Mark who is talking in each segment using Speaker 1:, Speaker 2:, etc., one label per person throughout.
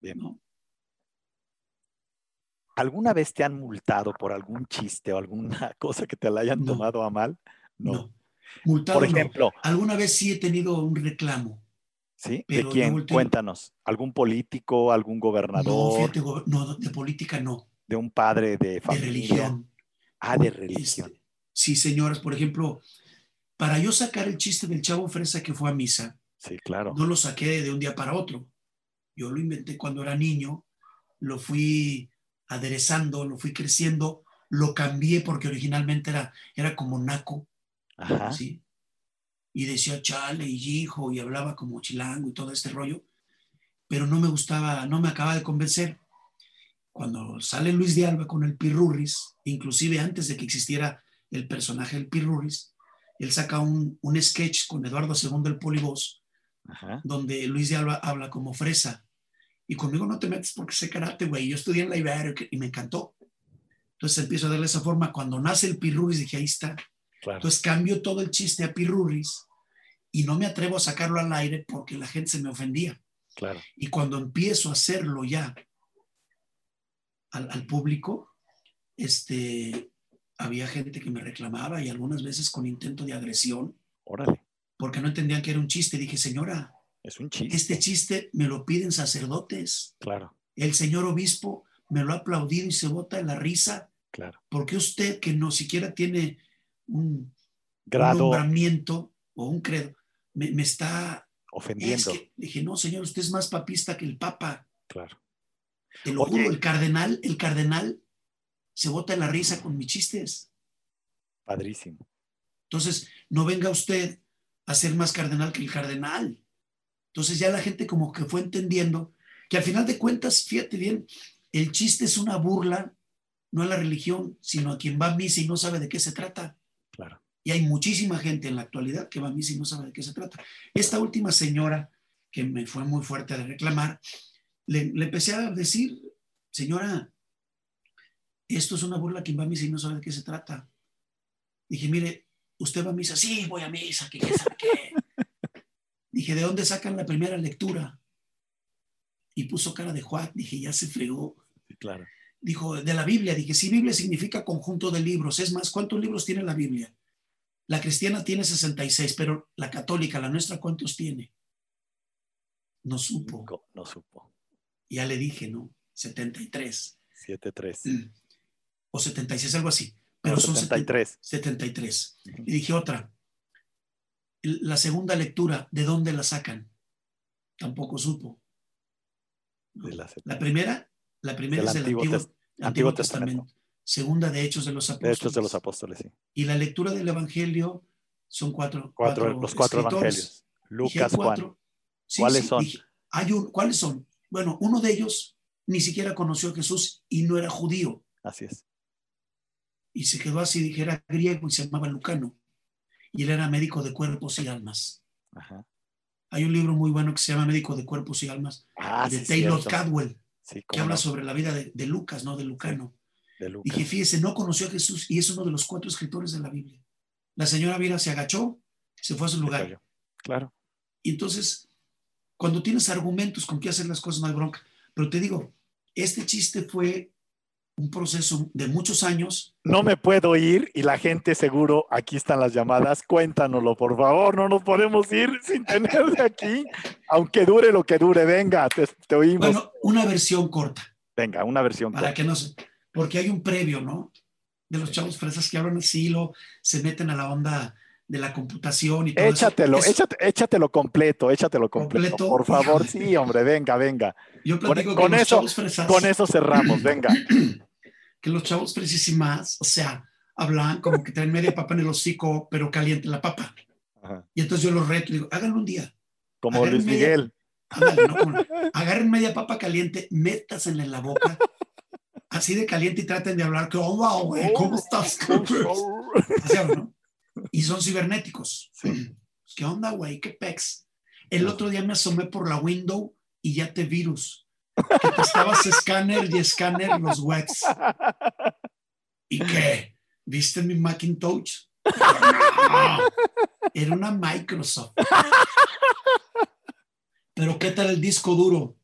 Speaker 1: Bien.
Speaker 2: ¿no?
Speaker 1: ¿Alguna vez te han multado por algún chiste o alguna cosa que te la hayan
Speaker 2: No.
Speaker 1: tomado a mal? No.
Speaker 2: No. Multado
Speaker 1: Por ejemplo,
Speaker 2: Alguna vez sí he tenido un reclamo.
Speaker 1: ¿sí? ¿De quién? Cuéntanos. ¿Algún político, algún
Speaker 2: No,
Speaker 1: gobernador,
Speaker 2: fíjate, go- no, de política no,
Speaker 1: de un padre de
Speaker 2: de
Speaker 1: familia?
Speaker 2: religión.
Speaker 1: Ah, de religión.
Speaker 2: Este, sí, señoras, por ejemplo, para yo sacar el chiste del chavo fresa que fue a misa,
Speaker 1: Sí, claro.
Speaker 2: no lo saqué de un día para otro. Yo lo inventé cuando era niño, lo fui aderezando, lo fui creciendo, lo cambié porque originalmente era, era como naco,
Speaker 1: Ajá.
Speaker 2: ¿sí? Y decía chale y hijo y hablaba como chilango y todo este rollo, pero no me gustaba, no me acaba de convencer. Cuando sale Luis de Alba con el Pirurris, inclusive antes de que existiera el personaje del Pirurris, él saca un, un sketch con Eduardo II el Polibos,
Speaker 1: Ajá.
Speaker 2: donde Luis de Alba habla como fresa. Y conmigo no te metes porque sé karate, güey. Yo estudié en la Ibero y me encantó. Entonces empiezo a darle esa forma. Cuando nace el Pirurris, dije, ahí está.
Speaker 1: Claro.
Speaker 2: Entonces cambio todo el chiste a Pirurris y no me atrevo a sacarlo al aire porque la gente se me ofendía.
Speaker 1: Claro.
Speaker 2: Y cuando empiezo a hacerlo ya al, al público, este, había gente que me reclamaba y algunas veces con intento de agresión
Speaker 1: Órale.
Speaker 2: porque no entendían que era un chiste. Dije, señora,
Speaker 1: Es un chiste.
Speaker 2: este chiste me lo piden sacerdotes.
Speaker 1: Claro.
Speaker 2: El señor obispo me lo ha aplaudido y se bota en la risa.
Speaker 1: Claro.
Speaker 2: porque usted que no siquiera tiene un, un
Speaker 1: Grado
Speaker 2: nombramiento o un credo, me, me está... Es
Speaker 1: ofendiendo.
Speaker 2: que, dije, no, señor, usted es más papista que el papa.
Speaker 1: Claro.
Speaker 2: Te lo
Speaker 1: Oye.
Speaker 2: juro, el cardenal, el cardenal se bota en la risa con mis chistes.
Speaker 1: Padrísimo.
Speaker 2: Entonces, no venga usted a ser más cardenal que el cardenal. Entonces ya la gente como que fue entendiendo que al final de cuentas, fíjate bien, el chiste es una burla, no a la religión, sino a quien va a misa y no sabe de qué se trata.
Speaker 1: Claro.
Speaker 2: Y hay muchísima gente en la actualidad que va a misa y no sabe de qué se trata. Esta última señora, que me fue muy fuerte a reclamar, le, le empecé a decir, señora, esto es una burla a quien va a misa y no sabe de qué se trata. Dije, mire, ¿usted va a misa? Sí, voy a misa, que qué sabe qué. Dije, ¿de dónde sacan la primera lectura? Y puso cara de Juan. Dije, ya se fregó.
Speaker 1: Sí, claro.
Speaker 2: Dijo, de la Biblia. Dije, sí, Biblia significa conjunto de libros. Es más, ¿cuántos libros tiene la Biblia? La cristiana tiene 66, pero la católica, la nuestra, ¿cuántos tiene? No supo.
Speaker 1: No supo.
Speaker 2: Ya le dije, ¿no? 73
Speaker 1: 7-3.
Speaker 2: o 76, algo así. Pero
Speaker 1: No,
Speaker 2: son
Speaker 1: 73.
Speaker 2: 73.
Speaker 1: Ujú.
Speaker 2: Y dije otra. La segunda lectura, ¿de dónde la sacan? Tampoco supo.
Speaker 1: De la
Speaker 2: La primera, la primera es del
Speaker 1: Antiguo
Speaker 2: Antiguo,
Speaker 1: Test-
Speaker 2: Antiguo
Speaker 1: Antiguo
Speaker 2: Testamento.
Speaker 1: Testamento.
Speaker 2: Segunda de Hechos de los
Speaker 1: de
Speaker 2: Apóstoles.
Speaker 1: Hechos de los Apóstoles, sí.
Speaker 2: Y la lectura del Evangelio son cuatro.
Speaker 1: Cuatro, los cuatro
Speaker 2: escritores.
Speaker 1: evangelios. Lucas, Juan.
Speaker 2: cuatro. Sí,
Speaker 1: ¿Cuáles
Speaker 2: sí,
Speaker 1: son?
Speaker 2: dije, hay un, ¿Cuáles son? Bueno, uno de ellos ni siquiera conoció a Jesús y no era judío.
Speaker 1: Así es.
Speaker 2: Y se quedó así, dije, era griego y se llamaba Lucano. Y él era médico de cuerpos y almas.
Speaker 1: Ajá.
Speaker 2: Hay un libro muy bueno que se llama Médico de Cuerpos y Almas,
Speaker 1: Ah,
Speaker 2: de
Speaker 1: sí,
Speaker 2: Taylor
Speaker 1: cierto.
Speaker 2: Cadwell,
Speaker 1: Sí,
Speaker 2: que habla sobre la vida de, de Lucas, no de Lucano.
Speaker 1: de Lucas.
Speaker 2: Dije, fíjese, no conoció a Jesús y es uno de los cuatro escritores de la Biblia. La señora Vira se agachó, se fue a su lugar.
Speaker 1: Claro.
Speaker 2: Y entonces, cuando tienes argumentos con qué hacer las cosas, no hay bronca. Pero te digo, este chiste fue un proceso de muchos años.
Speaker 1: No me puedo ir y la gente seguro, aquí están las llamadas, cuéntanoslo, por favor, no nos podemos ir sin tenerle aquí, aunque dure lo que dure, venga, te, te oímos.
Speaker 2: Bueno, una versión corta,
Speaker 1: venga, una versión.
Speaker 2: para
Speaker 1: corta.
Speaker 2: que no se... Porque hay un previo, ¿no? De los chavos fresas que hablan así, lo, se meten a la onda de la computación y todo eso.
Speaker 1: Échatelo, échate- échatelo completo, échatelo completo,
Speaker 2: Completo,
Speaker 1: por favor, sí, hombre, venga, venga.
Speaker 2: Yo
Speaker 1: con- con
Speaker 2: que los
Speaker 1: eso-
Speaker 2: chavos fresas...
Speaker 1: Con eso cerramos, venga.
Speaker 2: que los chavos más, o sea, hablan como que traen media papa en el hocico, pero caliente la papa.
Speaker 1: Ajá.
Speaker 2: Y entonces yo los reto y digo, háganlo un día.
Speaker 1: Como Luis
Speaker 2: media-
Speaker 1: Miguel.
Speaker 2: Ándale, ¿no? Como, agarren media papa caliente, métasenla en la boca, así de caliente y traten de hablar, que, oh, wow, güey, ¿cómo estás? Así hablan, ¿no? Y son cibernéticos. ¿Qué onda, güey? ¿Qué pex? El otro día me asomé por la window y ya te virus. Que te estabas escáner y escáner los webs. ¿Y qué? ¿Viste mi Macintosh? Era una Microsoft. Pero ¿qué tal el disco duro?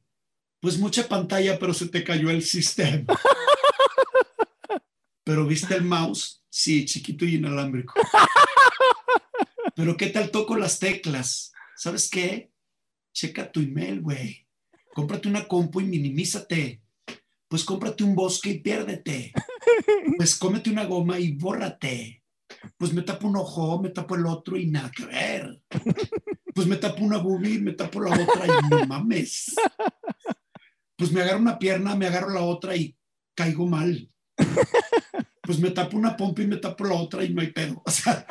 Speaker 2: Pues mucha pantalla, pero se te cayó el sistema. Pero viste el mouse, sí, chiquito y inalámbrico. Pero ¿qué tal toco las teclas? ¿Sabes qué? Checa tu email, güey. Cómprate una compu y minimízate. Pues cómprate un bosque y piérdete. Pues cómete una goma y bórrate. Pues me tapo un ojo, me tapo el otro y nada que ver. Pues me tapo una boobie, me tapo la otra y no mames. Pues me agarro una pierna, me agarro la otra y caigo mal. Pues me tapo una pompa y me tapo la otra y no hay pedo. O sea,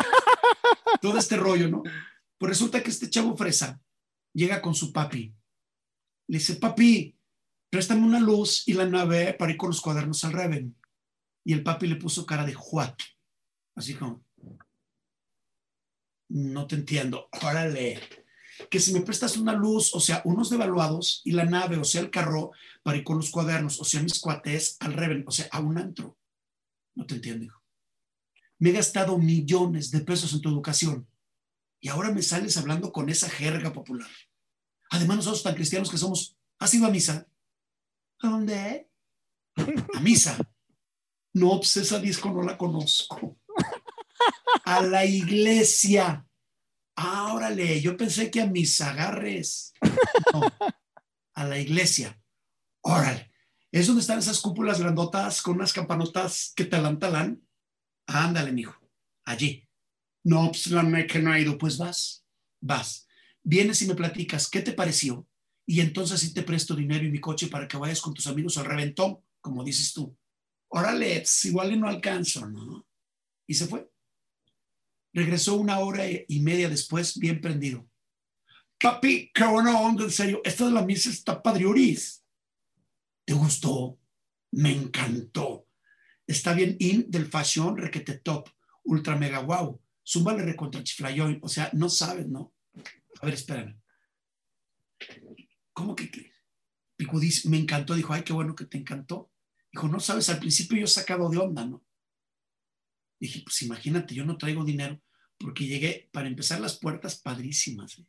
Speaker 2: todo este rollo, ¿no? Pues resulta que este chavo fresa llega con su papi. Le dice, papi, préstame una luz y la nave para ir con los cuadernos al Reven. Y el papi le puso cara de what? Así como, no te entiendo, órale. Que si me prestas una luz, o sea, unos devaluados y la nave, o sea, el carro para ir con los cuadernos, o sea, mis cuates al Reven, o sea, a un antro. No te entiendo, hijo. Me he gastado millones de pesos en tu educación y ahora me sales hablando con esa jerga popular. Además, nosotros tan cristianos que somos, ¿has ido a misa? ¿A dónde? A misa. No, pues esa disco no la conozco. A la iglesia. Ah, órale, yo pensé que a mis agarres. A la iglesia. Órale. ¿Es donde están esas cúpulas grandotas con unas campanotas que talan talán? Ándale, mijo. Allí. No, pues la que no ha ido. Pues vas, vas. Vienes y me platicas, ¿qué te pareció? Y entonces sí te presto dinero y mi coche para que vayas con tus amigos al reventón, como dices tú. Órale, pues, igual no alcanzo, ¿no? Y se fue. Regresó una hora y media después, bien prendido. Papi, qué buena onda, en serio. Esta de la misa está padriuris. ¿Te gustó? Me encantó. Está bien in del fashion requete top, ultra mega wow. Súbale recontra chiflayoy. O sea, no sabes, ¿no? A ver, espérame. ¿Cómo que? Picudis me encantó. Dijo, ay, qué bueno que te encantó. Dijo, no sabes, al principio yo he sacado de onda, ¿no? Dije, pues imagínate, yo no traigo dinero porque llegué, para empezar, las puertas padrísimas. ¿eh?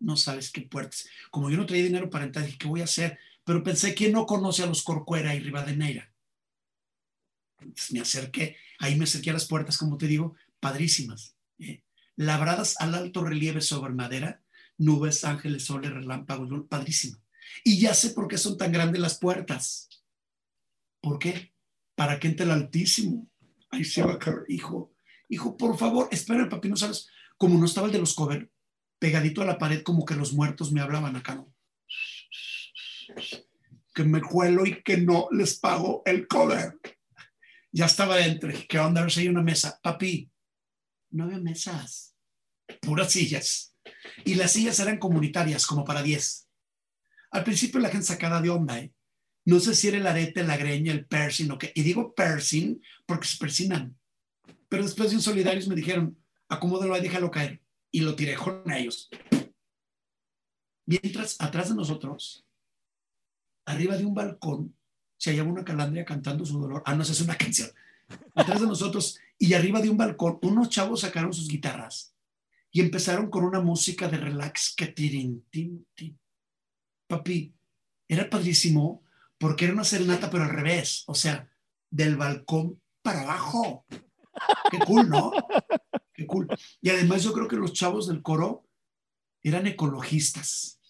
Speaker 2: No sabes qué puertas. Como yo no traía dinero para entrar, dije, ¿qué voy a hacer? Pero pensé, ¿quién no conoce a los Corcuera y Rivadeneira? Entonces me acerqué, ahí me acerqué a las puertas, como te digo, padrísimas. ¿eh? Labradas al alto relieve sobre madera, nubes, ángeles, soles, relámpagos, padrísimo. Y ya sé por qué son tan grandes las puertas. ¿Por qué? Para que entre el Altísimo. Ahí se va a caer, hijo. Hijo, por favor, espera, papi, no sabes. Como no estaba el de los cover, pegadito a la pared, como que los muertos me hablaban acá, ¿no? Que me cuelo y que no les pago el cover. Ya estaba dentro. ¿Qué onda? A si hay una mesa. Papi, no había mesas, puras sillas. Y las sillas eran comunitarias, como para 10. Al principio la gente sacada de onda, ¿eh? No sé si era el arete, la greña, el piercing o qué. Y digo piercing porque se persinan. Pero después de un solidarios me dijeron, acomódalo ahí, déjalo caer. Y lo tiré con ellos. Mientras, atrás de nosotros, arriba de un balcón, se hallaba una calandria cantando su dolor. Ah, no, esa es una canción. Atrás de nosotros y arriba de un balcón, unos chavos sacaron sus guitarras y empezaron con una música de relax que tirin, tin, tin. Papi, era padrísimo porque era una serenata, pero al revés, o sea, del balcón para abajo. Qué cool, ¿no? Qué cool. Y además yo creo que los chavos del coro eran ecologistas.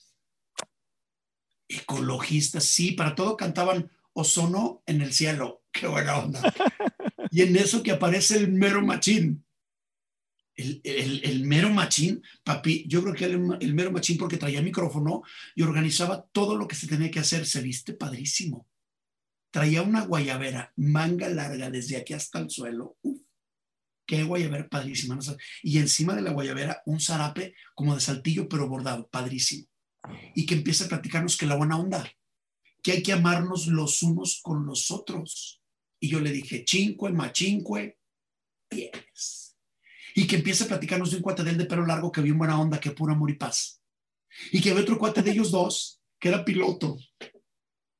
Speaker 2: Ecologistas, sí, para todo cantaban Ozono en el cielo. Qué buena onda. Y en eso que aparece el mero machín. El, mero machín, papi, yo creo que el, el, mero machín porque traía micrófono y organizaba todo lo que se tenía que hacer, se viste padrísimo. Traía una guayabera, manga larga desde aquí hasta el suelo. Uf, qué guayabera padrísima. Y encima de la guayabera un zarape como de saltillo, pero bordado, padrísimo. Y que empieza a platicarnos que la buena onda, que hay que amarnos los unos con los otros y yo le dije, cinque, machinque, tienes. Y que empieza a platicarnos de un cuate de él de pelo largo que bien buena onda, que puro amor y paz. Y que había otro cuate de ellos dos, que era piloto.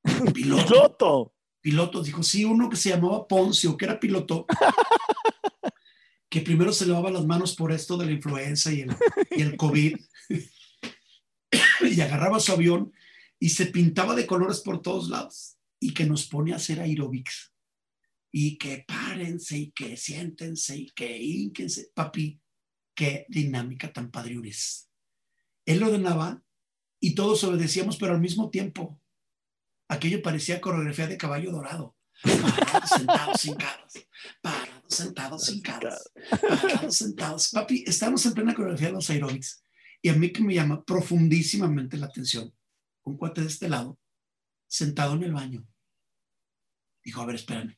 Speaker 1: Piloto.
Speaker 2: Piloto. Dijo, sí, uno que se llamaba Poncio, que era piloto. que primero se lavaba las manos por esto de la influenza y el, y el COVID. y agarraba su avión y se pintaba de colores por todos lados y que nos pone a hacer aerobics y que párense y que siéntense y que ínquense. Papi, qué dinámica tan padre Él lo ordenaba y todos obedecíamos, pero al mismo tiempo. Aquello parecía coreografía de caballo dorado. Parados, sentados, hincados. Parados, sentados, hincados. Parados, sentados. Papi, estamos en plena coreografía de los aerobics. Y a mí que me llama profundísimamente la atención, un cuate de este lado, sentado en el baño. Dijo, a ver, espérame.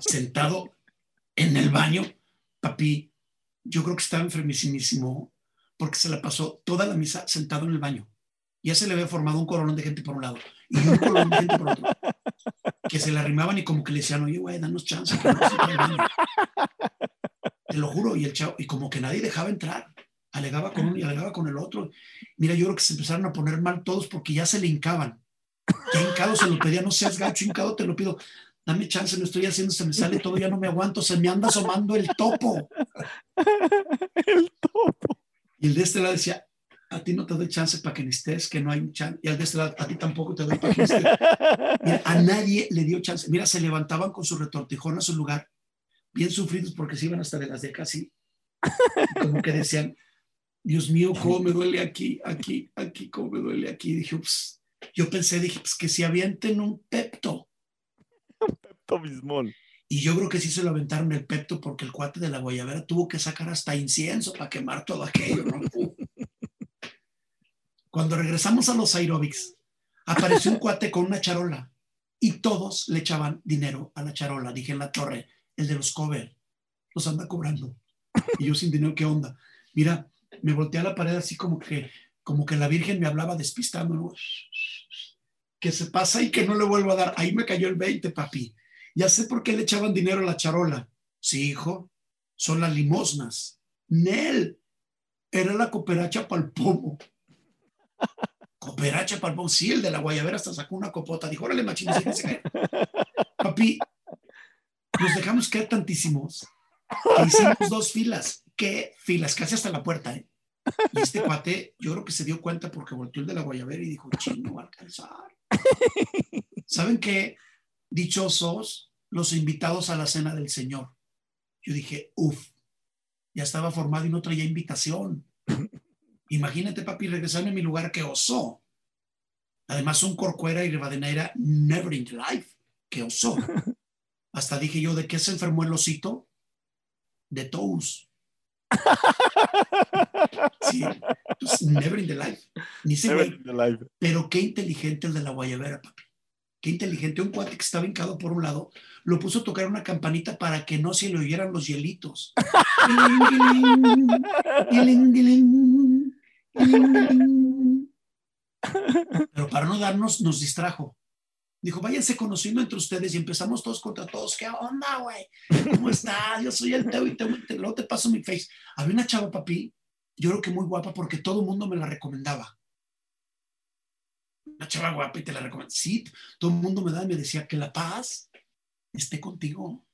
Speaker 2: Sentado en el baño, papi, yo creo que estaba enfermísimo porque se la pasó toda la misa sentado en el baño. Ya se le había formado un coronón de gente por un lado y un coronón de gente por otro. Que se le arrimaban y como que le decían, oye, güey, danos chance. Te lo juro. Y el chavo, y como que nadie dejaba entrar. Alegaba con uno y alegaba con el otro. Mira, yo creo que se empezaron a poner mal todos porque ya se le hincaban. Ya hincado se lo pedía, no seas gacho, hincado te lo pido dame chance, me estoy haciendo, se me sale todo, ya no me aguanto, se me anda asomando el topo.
Speaker 1: el topo.
Speaker 2: Y el de este lado decía, a ti no te doy chance para que ni estés, que no hay chance. Y al de este lado, a ti tampoco te doy para que estés. a nadie le dio chance. Mira, se levantaban con su retortijón a su lugar, bien sufridos porque se iban hasta de las décadas así. Como que decían, Dios mío, cómo me duele aquí, aquí, aquí, cómo me duele aquí. dije, pues, yo pensé, dije, pues que si avienten un pepto
Speaker 1: Pepto Bismol.
Speaker 2: Y yo creo que sí se lo aventaron el Pepto porque el cuate de la Guayabera tuvo que sacar hasta incienso para quemar todo aquello. Cuando regresamos a los aerobics, apareció un cuate con una charola y todos le echaban dinero a la charola. Dije en la torre, el de los cover, los anda cobrando. Y yo sin dinero, ¿qué onda? Mira, me volteé a la pared así como que, como que la Virgen me hablaba despistando que se pasa y que no le vuelvo a dar. Ahí me cayó el 20, papi. Ya sé por qué le echaban dinero a la charola. Sí, hijo, son las limosnas. Nel, era la cooperacha palpomo. Cooperacha palpomo. Sí, el de la guayabera hasta sacó una copota. Dijo, órale, machín, Papi, nos dejamos caer tantísimos. hicimos dos filas. ¿Qué filas? Casi hasta la puerta, ¿eh? Y este cuate, yo creo que se dio cuenta porque volteó el de la guayabera y dijo, ching, no va a alcanzar. ¿Saben qué? Dichosos los invitados a la cena del Señor. Yo dije, uff, ya estaba formado y no traía invitación. Imagínate, papi, regresarme a mi lugar que osó. Además, un corcuera y rebadenera never in life. Que osó. Hasta dije yo, ¿de qué se enfermó el osito? De toes. Sí, pues, never in the life. Ni se Pero qué inteligente el de la guayabera, papi. Qué inteligente. Un cuate que estaba hincado por un lado, lo puso a tocar una campanita para que no se le oyeran los hielitos. Pero para no darnos, nos distrajo. Dijo, váyanse conociendo entre ustedes y empezamos todos contra todos. ¿Qué onda, güey? ¿Cómo estás? Yo soy el Teo y te, luego te paso mi face. Había una chava, papi, yo creo que muy guapa porque todo el mundo me la recomendaba. Una chava guapa y te la recomendaba. Sí, todo el mundo me daba y me decía que la paz esté contigo.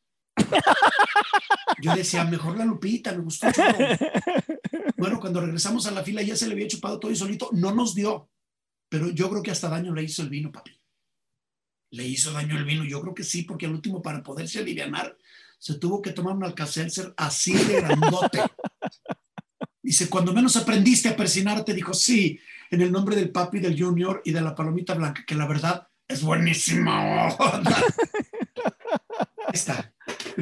Speaker 2: Yo decía, mejor la Lupita, me gustó Bueno, cuando regresamos a la fila ya se le había chupado todo y solito, no nos dio. Pero yo creo que hasta daño le hizo el vino, papi le hizo daño el vino. Yo creo que sí, porque al último, para poderse aliviar, se tuvo que tomar un alcacelser así de grandote. Dice, cuando menos aprendiste a persinarte, dijo, sí, en el nombre del papi, del junior y de la palomita blanca, que la verdad es buenísima. Está.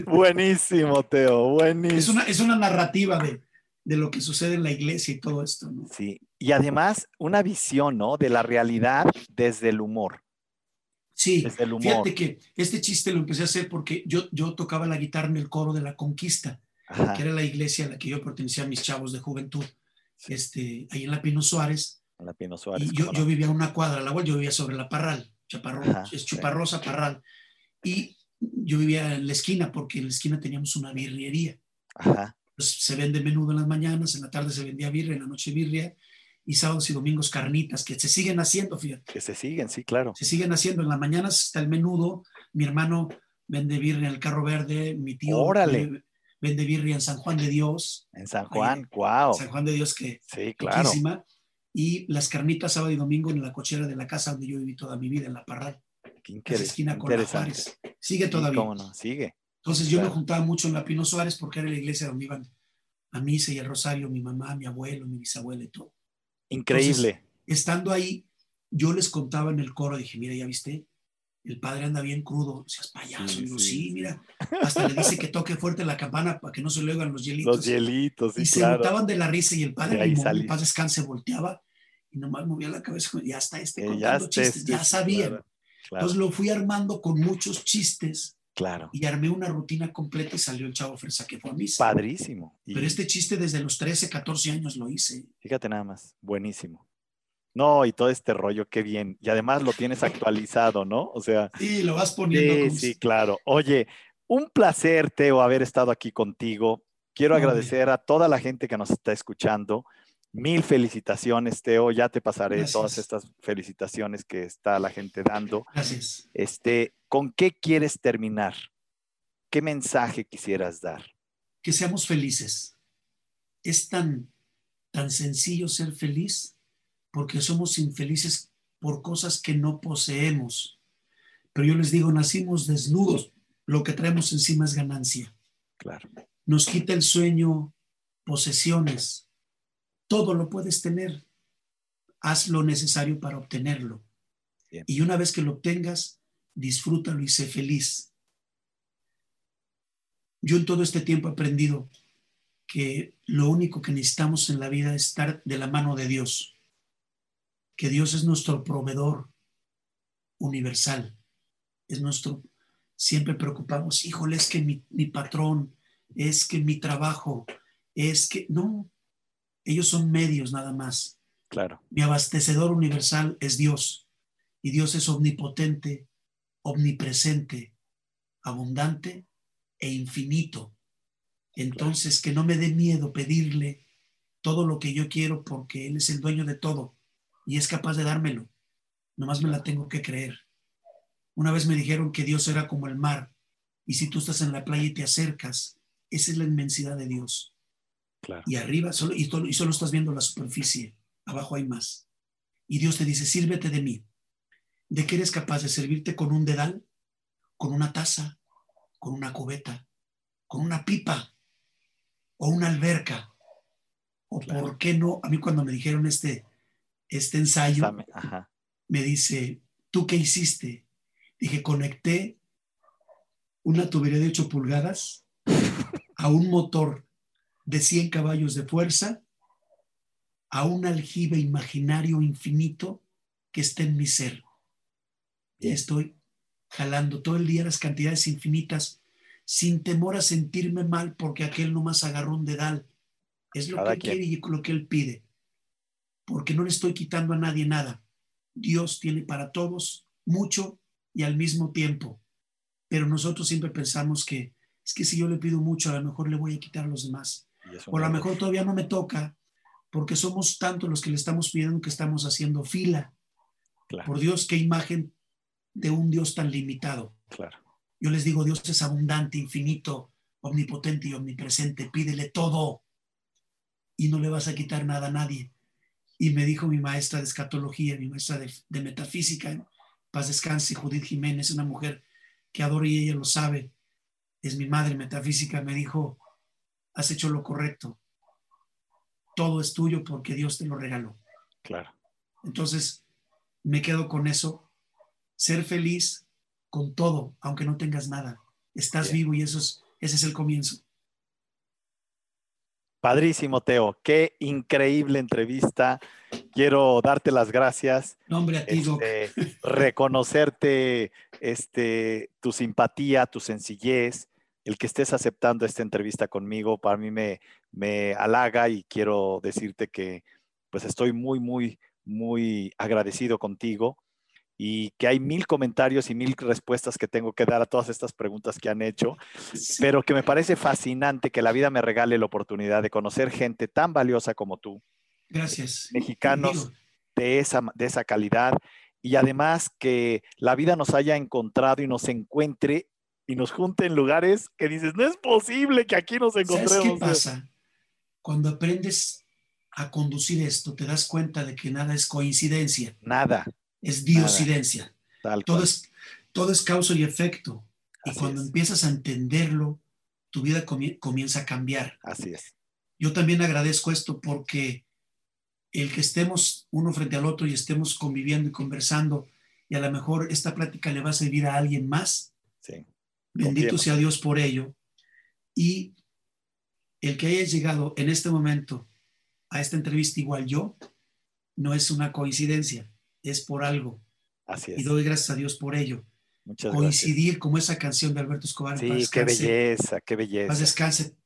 Speaker 1: Buenísimo, Teo, buenísimo.
Speaker 2: Es una, es una narrativa de, de lo que sucede en la iglesia y todo esto, ¿no?
Speaker 1: Sí, y además una visión, ¿no? De la realidad desde el humor.
Speaker 2: Sí, fíjate que este chiste lo empecé a hacer porque yo, yo tocaba la guitarra en el coro de la Conquista, que era la iglesia a la que yo pertenecía a mis chavos de juventud, este, ahí en la Pino Suárez.
Speaker 1: En la Pino Suárez.
Speaker 2: Y yo, yo vivía en una cuadra, la cual yo vivía sobre la Parral, Chaparro, es Chuparrosa Parral. Y yo vivía en la esquina porque en la esquina teníamos una birriería. Ajá. Pues se vende menudo en las mañanas, en la tarde se vendía birria, en la noche birria y sábados y domingos carnitas, que se siguen haciendo, fíjate.
Speaker 1: Que se siguen, sí, claro.
Speaker 2: Se siguen haciendo. En las mañanas está el menudo, mi hermano vende birria en el carro verde, mi tío
Speaker 1: Órale.
Speaker 2: Vende birria en San Juan de Dios.
Speaker 1: En San Juan, wow.
Speaker 2: San Juan de Dios, que
Speaker 1: sí, claro.
Speaker 2: y las carnitas sábado y domingo en la cochera de la casa donde yo viví toda mi vida, en la Parral.
Speaker 1: Qué
Speaker 2: la esquina con la Juárez. Sigue todavía.
Speaker 1: ¿Cómo no? Sigue.
Speaker 2: Entonces yo me juntaba mucho en la Pino Suárez porque era la iglesia donde iban a misa y el rosario, mi mamá, mi abuelo, mi bisabuela y todo.
Speaker 1: Increíble.
Speaker 2: estando ahí, yo les contaba en el coro, dije, mira, ya viste, el padre anda bien crudo, seas payaso. Sí, sí, mira, hasta le dice que toque fuerte la campana para que no se le oigan los hielitos.
Speaker 1: Los hielitos, sí,
Speaker 2: Y se botaban de la risa y el padre, el padre descanse, volteaba y nomás movía la cabeza, ya está este contando ya chistes, este, ya sabían. Entonces lo fui armando con muchos chistes.
Speaker 1: Claro.
Speaker 2: Y armé una rutina completa y salió el chavo Fresa que fue a misa.
Speaker 1: Padrísimo.
Speaker 2: Pero este chiste desde los 13, 14 años lo hice.
Speaker 1: Fíjate nada más, buenísimo. No, y todo este rollo, qué bien. Y además lo tienes actualizado, ¿no? O sea.
Speaker 2: Sí, lo vas poniendo.
Speaker 1: Sí, sí, claro. Oye, un placer, Teo, haber estado aquí contigo. Quiero agradecer a toda la gente que nos está escuchando. Mil felicitaciones, Teo. Ya te pasaré todas estas felicitaciones que está la gente dando.
Speaker 2: Gracias.
Speaker 1: Este, ¿con qué quieres terminar? ¿Qué mensaje quisieras dar?
Speaker 2: Que seamos felices. Es tan, tan sencillo ser feliz porque somos infelices por cosas que no poseemos. Pero yo les digo, nacimos desnudos, lo que traemos encima es ganancia.
Speaker 1: Claro.
Speaker 2: Nos quita el sueño, posesiones, todo lo puedes tener. Haz lo necesario para obtenerlo. Y una vez que lo obtengas, disfrútalo y sé feliz. Yo en todo este tiempo he aprendido que lo único que necesitamos en la vida es estar de la mano de Dios que Dios es nuestro proveedor universal. Es nuestro, siempre preocupamos, híjole, es que mi, mi patrón, es que mi trabajo, es que, no, ellos son medios nada más.
Speaker 1: Claro.
Speaker 2: Mi abastecedor universal es Dios. Y Dios es omnipotente, omnipresente, abundante e infinito. Entonces, que no me dé miedo pedirle todo lo que yo quiero porque Él es el dueño de todo y es capaz de dármelo. Nomás me la tengo que creer. Una vez me dijeron que Dios era como el mar y si tú estás en la playa y te acercas, esa es la inmensidad de Dios. Y arriba, solo, y, y solo estás viendo la superficie, abajo hay más. Y Dios te dice, sírvete de mí. ¿De qué eres capaz de servirte con un dedal, con una taza, con una cubeta, con una pipa o una alberca? ¿O por qué no? A mí cuando me dijeron este, este ensayo, me dice, ¿tú qué hiciste? Dije, conecté una tubería de 8 pulgadas a un motor de 100 caballos de fuerza, a un aljibe imaginario infinito que está en mi ser. Estoy jalando todo el día las cantidades infinitas sin temor a sentirme mal porque aquel nomás agarró un dedal. Es lo que quiere y lo que él pide porque no le estoy quitando a nadie nada. Dios tiene para todos mucho y al mismo tiempo. Pero nosotros siempre pensamos que es que si yo le pido mucho, a lo mejor le voy a quitar a los demás. O a lo mejor todavía no me toca, porque somos tantos los que le estamos pidiendo que estamos haciendo fila. Por Dios, qué imagen de un Dios tan limitado.
Speaker 1: Claro.
Speaker 2: Yo les digo, Dios es abundante, infinito, omnipotente y omnipresente. Pídele todo y no le vas a quitar nada a nadie. Y me dijo mi maestra de escatología, mi maestra de, metafísica, paz descanse, Judith Jiménez, una mujer que adoro y ella lo sabe, es mi madre metafísica, me dijo, has hecho lo correcto. Todo es tuyo porque Dios te lo regaló.
Speaker 1: Claro.
Speaker 2: Entonces, me quedo con eso. Ser feliz con todo, aunque no tengas nada. Estás vivo y eso es, ese es el comienzo.
Speaker 1: Padrísimo, Teo. Qué increíble entrevista. Quiero darte las gracias.
Speaker 2: Nombre a ti,
Speaker 1: este, reconocerte este, tu simpatía, tu sencillez, el que estés aceptando esta entrevista conmigo, para mí me, me halaga y quiero decirte que pues estoy muy, muy, muy agradecido contigo y que hay mil comentarios y mil respuestas que tengo que dar a todas estas preguntas que han hecho, pero que me parece fascinante que la vida me regale la oportunidad de conocer gente tan valiosa como tú.
Speaker 2: Gracias.
Speaker 1: Mexicanos de esa, de esa calidad y además que la vida nos haya encontrado y nos encuentre y nos junte en lugares que dices, no es posible que aquí nos encontremos.
Speaker 2: ¿Sabes qué pasa? Cuando aprendes a conducir esto, te das cuenta de que nada es coincidencia,
Speaker 1: Nada.
Speaker 2: Es diosidencia.
Speaker 1: Tal
Speaker 2: Todo es, todo es causa y efecto. Y cuando
Speaker 1: es.
Speaker 2: empiezas a entenderlo, tu vida comie- comienza a cambiar.
Speaker 1: Así es.
Speaker 2: Yo también agradezco esto porque el que estemos uno frente al otro y estemos conviviendo y conversando, y a lo mejor esta plática le va a servir a alguien más,
Speaker 1: Sí.
Speaker 2: bendito sea Dios por ello. Y el que haya llegado en este momento a esta entrevista igual yo, no es una coincidencia, es por algo.
Speaker 1: Así
Speaker 2: Y
Speaker 1: es.
Speaker 2: doy gracias a Dios por ello.
Speaker 1: Muchas gracias.
Speaker 2: Coincidir como esa canción de Alberto Escobar. en
Speaker 1: Sí,
Speaker 2: paz
Speaker 1: qué
Speaker 2: descanse,
Speaker 1: belleza, qué
Speaker 2: paz
Speaker 1: belleza.
Speaker 2: descanse.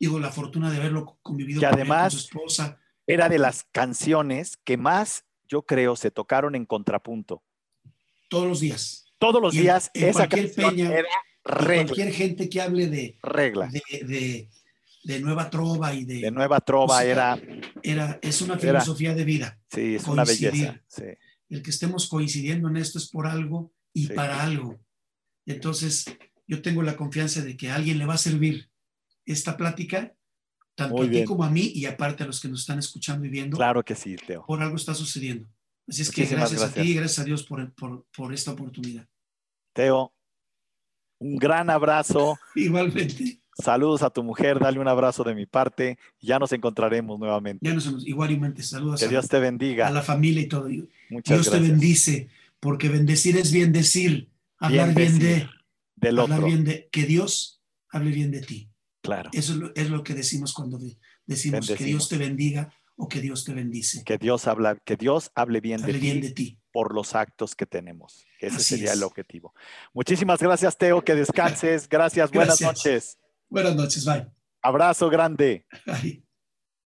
Speaker 2: Digo, la fortuna de haberlo convivido él,
Speaker 1: además-
Speaker 2: con su esposa.
Speaker 1: Era de las canciones que más, yo creo, se tocaron en contrapunto.
Speaker 2: todos los días.
Speaker 1: Todos los
Speaker 2: Y en-
Speaker 1: días
Speaker 2: en
Speaker 1: esa
Speaker 2: cualquier peña,
Speaker 1: era
Speaker 2: Y
Speaker 1: regla,
Speaker 2: Cualquier gente que hable de,
Speaker 1: regla.
Speaker 2: de, de- de nueva trova y de,
Speaker 1: De Nueva Trova
Speaker 2: música.
Speaker 1: era,
Speaker 2: era, es una
Speaker 1: Era-
Speaker 2: filosofía de vida.
Speaker 1: sí, es una
Speaker 2: Coincidir.
Speaker 1: belleza. Sí,
Speaker 2: El que estemos coincidiendo en esto es por algo y
Speaker 1: Sí.
Speaker 2: para algo. Entonces, yo tengo la confianza de que a alguien le va a servir esta plática, tanto
Speaker 1: Muy
Speaker 2: a ti
Speaker 1: bien.
Speaker 2: como a mí y aparte a los que nos están escuchando y viendo,
Speaker 1: claro que sí, Teo.
Speaker 2: por algo está sucediendo. Así es que gracias, a ti y gracias a Dios por, por, por esta oportunidad.
Speaker 1: Teo, un gran abrazo.
Speaker 2: Igualmente,
Speaker 1: Saludos a tu mujer, dale un abrazo de mi parte. Ya nos encontraremos nuevamente.
Speaker 2: ya nos vemos. Igualmente, saludos
Speaker 1: Que
Speaker 2: a,
Speaker 1: Dios te
Speaker 2: a
Speaker 1: bendiga.
Speaker 2: la familia y todo. Dios
Speaker 1: Muchas
Speaker 2: te
Speaker 1: gracias.
Speaker 2: bendice, porque bendecir es bien decir, hablar bien, de,
Speaker 1: Del
Speaker 2: hablar
Speaker 1: otro.
Speaker 2: bien de, que Dios hable bien de ti.
Speaker 1: Claro.
Speaker 2: Eso es lo, es lo que decimos cuando de- decimos que. Dios te bendiga o que Dios te bendice.
Speaker 1: Que Dios habla, que Dios hable bien de
Speaker 2: bien
Speaker 1: ti
Speaker 2: de ti.
Speaker 1: por los actos que tenemos. Ese
Speaker 2: Así
Speaker 1: sería
Speaker 2: es.
Speaker 1: el objetivo. Muchísimas gracias, Teo. Que descanses. Gracias. Buenas noches.
Speaker 2: Buenas noches, bye.
Speaker 1: Abrazo grande.
Speaker 2: Bye.